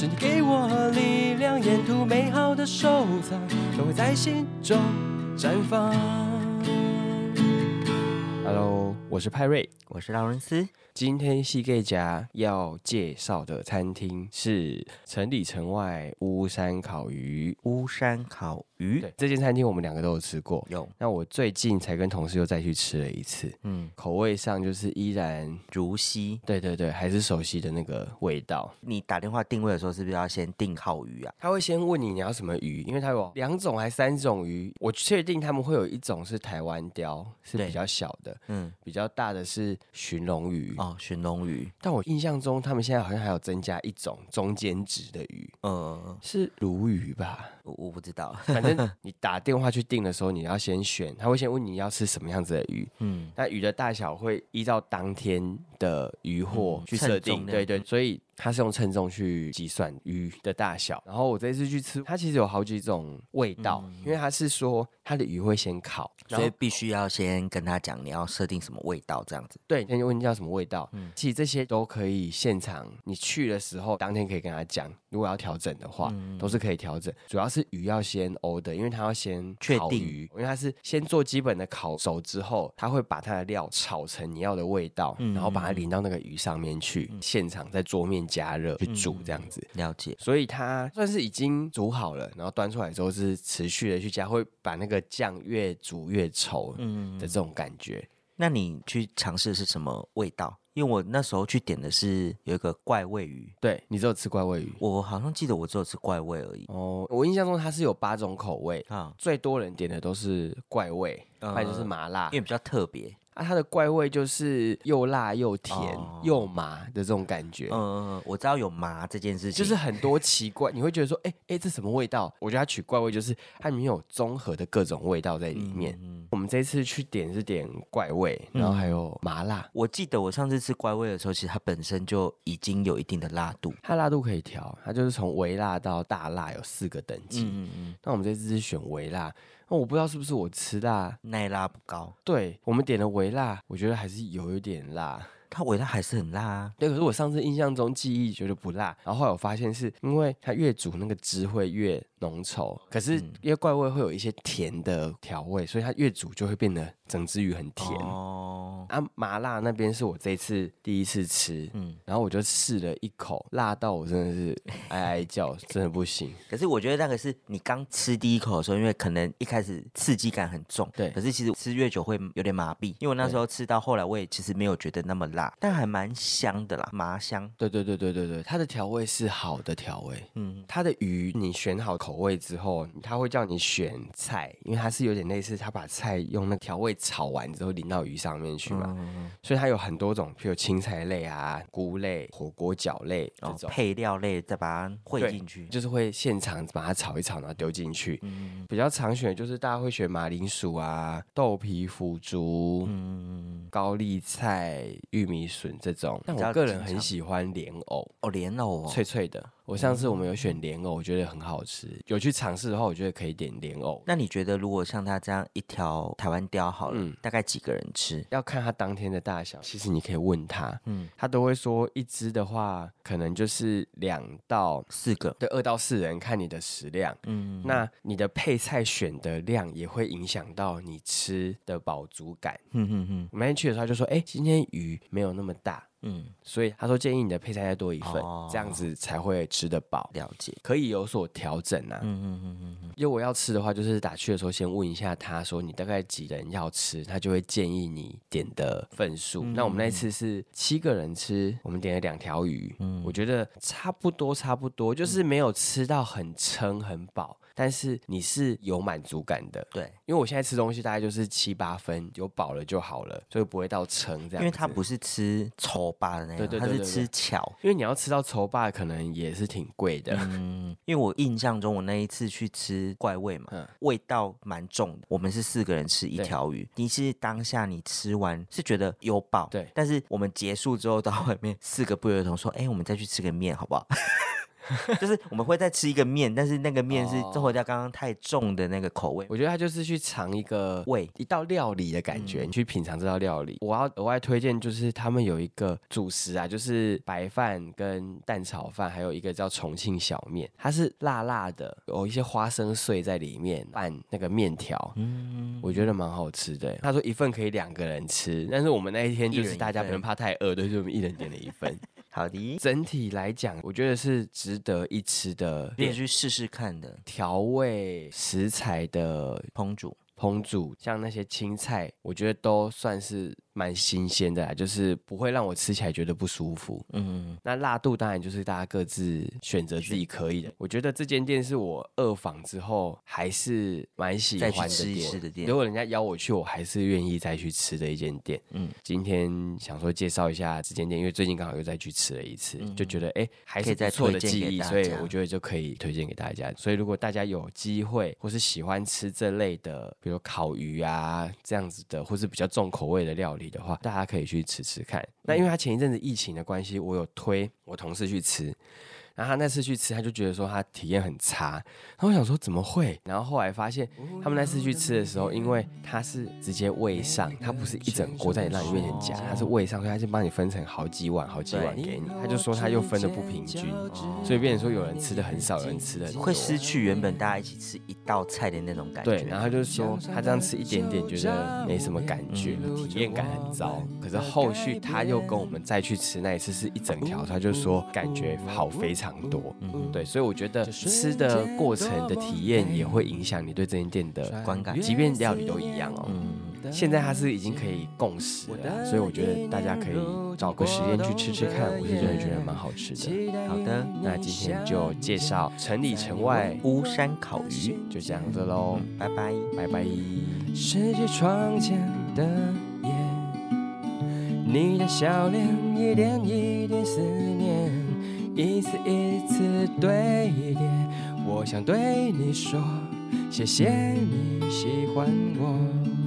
是你给我力量，沿途美好的收藏都会在心中绽放。Hello，我是派瑞，我是劳伦斯。今天西盖家要介绍的餐厅是城里城外巫山烤鱼。巫山烤鱼，对，这间餐厅我们两个都有吃过。有那我最近才跟同事又再去吃了一次，嗯，口味上就是依然，如昔。对对对，还是熟悉的那个味道。你打电话定位的时候，是不是要先定烤鱼啊？他会先问你你要什么鱼，因为他有两种还三种鱼，我确定他们会有一种是台湾鲷，是比较小的，嗯，比较大的是寻龙鱼。哦，寻龙鱼，但我印象中，他们现在好像还有增加一种中间值的鱼，呃，是鲈鱼吧？我我不知道。反正你打电话去订的时候，你要先选，他会先问你要吃什么样子的鱼。嗯，那鱼的大小会依照当天的鱼货嗯去设定，对对，所以它是用称重去计算鱼的大小。然后我这次去吃，它其实有好几种味道，因为它是说它的鱼会先烤，所以必须要先跟他讲你要设定什么味道，这样子。对，先问你要什么味道。嗯其实这些都可以现场你去的时候，当天可以跟他讲，如果要调整的话，都是可以调整。主要是鱼要先欧的，因为它要先确定烤鱼，因为它是先做基本的烤熟之后，它会把它的料炒成你要的味道，然后把它淋到那个鱼上面去，现场在桌面加热去煮这样子。了解。所以它算是已经煮好了，然后端出来之后是持续的去加，会把那个酱越煮越稠的这种感觉。那你去尝试的是什么味道？因为我那时候去点的是有一个怪味鱼，对你只有吃怪味鱼我好像记得我只有吃怪味而已哦，我印象中它是有八种口味，啊，最多人点的都是怪味，嗯还有就是麻辣因。为比较特别。啊，它的怪味就是又辣又甜、哦又麻的这种感觉。嗯，我知道有麻这件事情，就是很多奇怪，你会觉得说，哎、哎、这什么味道？我觉得它取怪味就是它里面有综合的各种味道在里面。嗯我们这次去点是点怪味，然后还有麻辣，我记得我上次吃怪味的时候，其实它本身就已经有一定的辣度。它辣度可以调，它就是从微辣到大辣有四个等级。嗯嗯，那我们这次是选微辣，那我不知道是不是我吃辣，耐辣不高，对我们点了微辣，我觉得还是有一点辣。它微辣还是很辣啊。对，可是我上次印象中记忆觉得不辣，然后后来我发现是因为它越煮那个汁会越浓稠，可是因为怪味会有一些甜的调味，所以它越煮就会变得整只鱼很甜。哦，啊，麻辣那边是我这次第一次吃，嗯，然后我就试了一口，辣到我真的是 哀哀叫，真的不行。可是我觉得那个是你刚吃第一口的时候，因为可能一开始刺激感很重，对可是其实吃越久会有点麻痹，因为我那时候吃到后来，我也其实没有觉得那么辣，但还蛮香的啦，麻香。对对对对对对，它的调味是好的调味。嗯，它的鱼你选好口味之后，他会叫你选菜，因为它是有点类似，他把菜用那调味炒完之后淋到鱼上面去嘛，所以它有很多种，譬如青菜类啊、菇类、火锅饺类这哦，种。配料类再把它汇对进去，就是会现场把它炒一炒，然后丢进去。比较常选的就是大家会选马铃薯啊、豆皮腐竹、嗯，高丽菜、玉米笋这种。但我个人很喜欢莲藕。哦，莲藕哦，脆脆的。我上次我们有选莲藕，我觉得很好吃。有去尝试的话，我觉得可以点莲藕。那你觉得如果像它这样一条台湾雕好了，嗯大概几个人吃？要看它当天的大小，其实你可以问他，嗯嗯，他都会说一只的话，可能就是两到四个，对二到四人，看你的食量。嗯，那你的配菜选的量也会影响到你吃的饱足感。嗯哼哼，我们去的时候他就说，哎、今天鱼没有那么大，嗯，所以他说建议你的配菜再多一份，哦这样子才会吃得饱。了解。可以有所调整啊。嗯嗯嗯嗯嗯，因为我要吃的话，就是打去的时候先问一下他说你大概几人要吃，他就会建议你点的份数。那我们那一次是七个人吃，我们点了两条鱼，我觉得差不多差不多，就是没有吃到很撑很饱，但但是你是有满足感的。对，因为我现在吃东西大概就是七八分，有饱了就好了，所以不会到撑这样。因为它不是吃稠巴的那对种，它是吃巧。因为你要吃到稠巴，可能也是挺贵的。嗯，因为我印象中，我那一次去吃怪味嘛，嗯味道蛮重的。我们是四个人吃一对条鱼，你是当下你吃完是觉得有饱，对但是我们结束之后到外面，四个不约而同说：“哎、我们再去吃个面好不好？” 就是我们会再吃一个面，但是那个面是哦中回掉刚刚太重的那个口味。我觉得它就是去尝一个味一道料理的感觉，嗯你去品尝这道料理。我要额外推荐，就是他们有一个主食啊，就是白饭跟蛋炒饭，还有一个叫重庆小面，它是辣辣的，有一些花生碎在里面拌那个面条。嗯，我觉得蛮好吃的。他说一份可以两个人吃，但是我们那一天就是大家可能怕太饿，对，就我们一人点了一份。好的，整体来讲，我觉得是值得一吃的你也去试试看的调味食材的烹煮。烹煮，像那些青菜，我觉得都算是蛮新鲜的啦，就是不会让我吃起来觉得不舒服。嗯，那辣度当然就是大家各自选择自己可以的。我觉得这间店是我二访之后还是蛮喜欢的吃一店。吃的店如果人家邀我去，我还是愿意再去吃的一间店。嗯嗯，今天想说介绍一下这间店，因为最近刚好又再去吃了一次，就觉得哎、还是嗯可以再不错的记忆，所以我觉得就可以推荐给大家。所以如果大家有机会或是喜欢吃这类的，比如烤鱼啊这样子的，或是比较重口味的料理的话，大家可以去吃吃看。那因为他前一阵子疫情的关系，我有推我同事去吃。然后他那次去吃，他就觉得说他体验很差。然后我想说怎么会？然后后来发现，他们那次去吃的时候，因为他是直接喂上，他不是一整锅在你让你面前夹，他是喂上，所以他就帮你分成好几碗、好几碗给你。他就说他又分的不平均，所以变成说有人吃的很少，有人吃的会失去原本大家一起吃一道菜的那种感觉。对，然后他就说他这样吃一点点，觉得没什么感觉，体验感很糟。可是后续他又跟我们再去吃那一次是一整条，他就说感觉好非常多。嗯，对，所以我觉得吃的过程的体验也会影响你对这间店的观感即便料理都一样哦。嗯，现在它是已经可以共识了啊，所以我觉得大家可以找个时间去吃吃看，我是真的觉得蛮好吃的。好的，那今天就介绍城里城外，巫山烤鱼，就这样子喽，嗯，拜拜。拜拜。世界窗前的夜，你的笑脸一点一点思念，一次一次堆叠。我想对你说，谢谢你喜欢我。